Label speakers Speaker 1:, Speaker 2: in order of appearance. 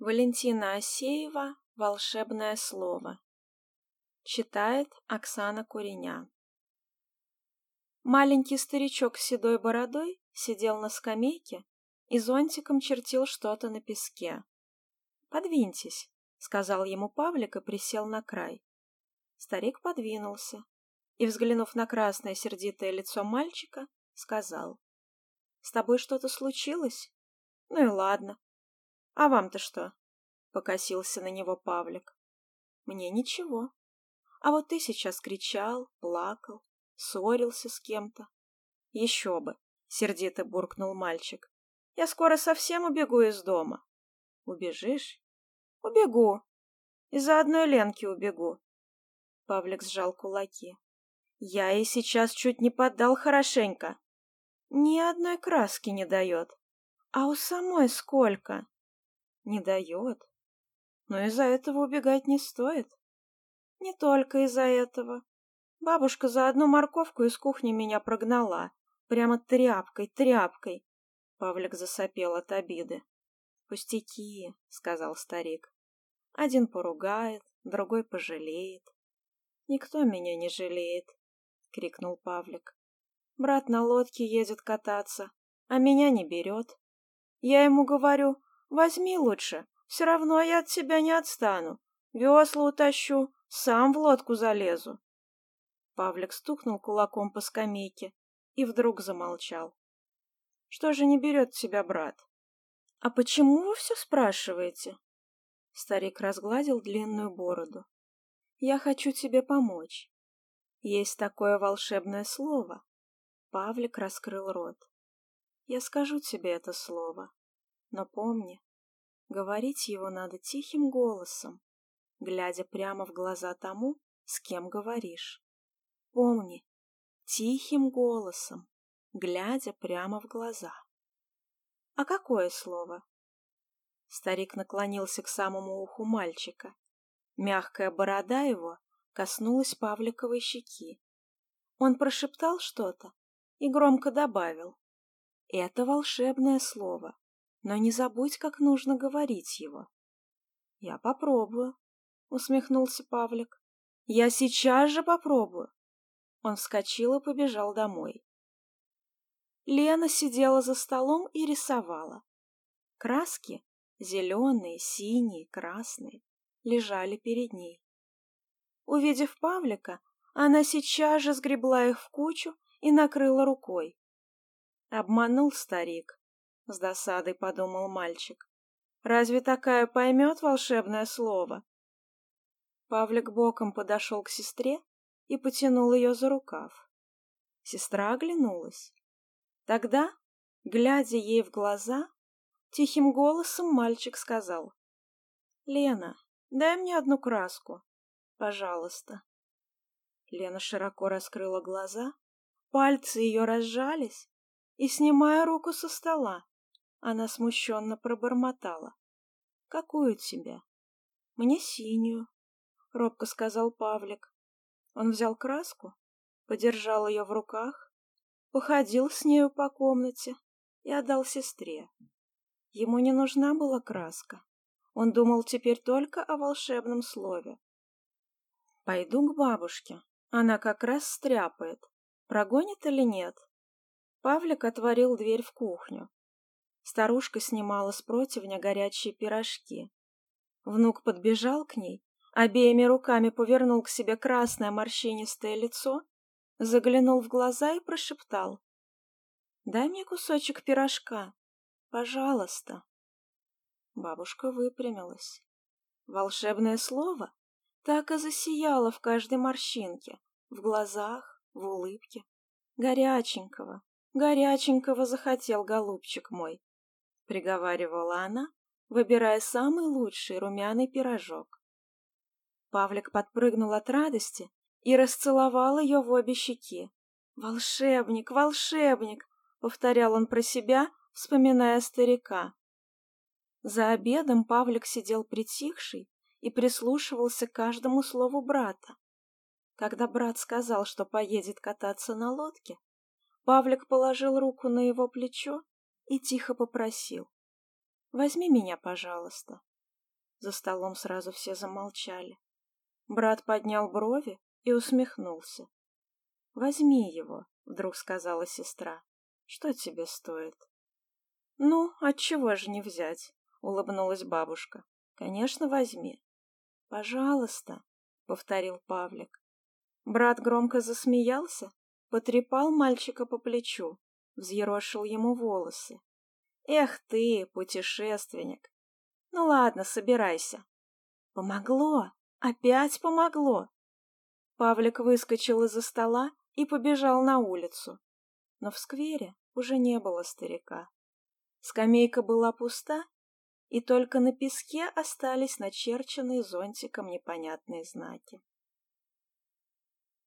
Speaker 1: Валентина Асеева «Волшебное слово». Читает Оксана Куреня. Маленький старичок с седой бородой сидел на скамейке и зонтиком чертил что-то на песке. «Подвиньтесь», — сказал ему Павлик и присел на край. Старик подвинулся и, взглянув на красное сердитое лицо мальчика, сказал. «С тобой что-то случилось? Ну и ладно, «А вам-то что?» — покосился на него Павлик. «Мне ничего. А вот ты сейчас кричал, плакал, ссорился с кем-то». «Еще бы!» — сердито буркнул мальчик. «Я скоро совсем убегу из дома». «Убежишь?» «Убегу. Из-за одной Ленки убегу». Павлик сжал кулаки. «Я ей сейчас чуть не поддал хорошенько. Ни одной краски не дает. А у самой сколько?» Не дает. Но из-за этого убегать не стоит. Не только из-за этого. Бабушка за одну морковку из кухни меня прогнала. Прямо тряпкой, тряпкой. Павлик засопел от обиды. «Пустяки», — сказал старик. «Один поругает, другой пожалеет». «Никто меня не жалеет», — крикнул Павлик. «Брат на лодке едет кататься, а меня не берет. Я ему говорю, Возьми лучше, все равно я от тебя не отстану. Весла утащу, сам в лодку залезу. Павлик стукнул кулаком по скамейке и вдруг замолчал. Что же не берет тебя брат? А почему вы все спрашиваете? Старик разгладил длинную бороду. Я хочу тебе помочь. Есть такое волшебное слово. Павлик раскрыл рот. Я скажу тебе это слово. Но помни, говорить его надо тихим голосом, глядя прямо в глаза тому, с кем говоришь. Помни, тихим голосом, глядя прямо в глаза. А какое слово? Старик наклонился к самому уху мальчика. Мягкая борода его коснулась Павликовой щеки. Он прошептал что-то и громко добавил. Это волшебное слово но не забудь, как нужно говорить его. — Я попробую, — усмехнулся Павлик. — Я сейчас же попробую. Он вскочил и побежал домой. Лена сидела за столом и рисовала. Краски, зеленые, синие, красные, лежали перед ней. Увидев Павлика, она сейчас же сгребла их в кучу и накрыла рукой. Обманул старик, с досадой подумал мальчик. Разве такая поймет волшебное слово? Павлик боком подошел к сестре и потянул ее за рукав. Сестра оглянулась. Тогда, глядя ей в глаза, тихим голосом мальчик сказал. «Лена, дай мне одну краску, пожалуйста». Лена широко раскрыла глаза, пальцы ее разжались, и, снимая руку со стола, она смущенно пробормотала. «Какую тебе?» «Мне синюю», — робко сказал Павлик. Он взял краску, подержал ее в руках, походил с нею по комнате и отдал сестре. Ему не нужна была краска. Он думал теперь только о волшебном слове. «Пойду к бабушке. Она как раз стряпает. Прогонит или нет?» Павлик отворил дверь в кухню. Старушка снимала с противня горячие пирожки. Внук подбежал к ней, обеими руками повернул к себе красное морщинистое лицо, заглянул в глаза и прошептал. «Дай мне кусочек пирожка, пожалуйста». Бабушка выпрямилась. Волшебное слово так и засияло в каждой морщинке, в глазах, в улыбке. Горяченького, горяченького захотел голубчик мой приговаривала она, выбирая самый лучший румяный пирожок. Павлик подпрыгнул от радости и расцеловал ее в обе щеки. «Волшебник, волшебник!» — повторял он про себя, вспоминая старика. За обедом Павлик сидел притихший и прислушивался к каждому слову брата. Когда брат сказал, что поедет кататься на лодке, Павлик положил руку на его плечо и тихо попросил. «Возьми меня, пожалуйста. За столом сразу все замолчали. Брат поднял брови и усмехнулся. «Возьми его», — вдруг сказала сестра. «Что тебе стоит?» «Ну, отчего же не взять?» — улыбнулась бабушка. «Конечно, возьми». «Пожалуйста», — повторил Павлик. Брат громко засмеялся, потрепал мальчика по плечу, взъерошил ему волосы. «Эх ты, путешественник! Ну ладно, собирайся». «Помогло! Опять помогло!» Павлик выскочил из-за стола и побежал на улицу. Но в сквере уже не было старика. Скамейка была пуста, и только на песке остались начерченные зонтиком непонятные знаки.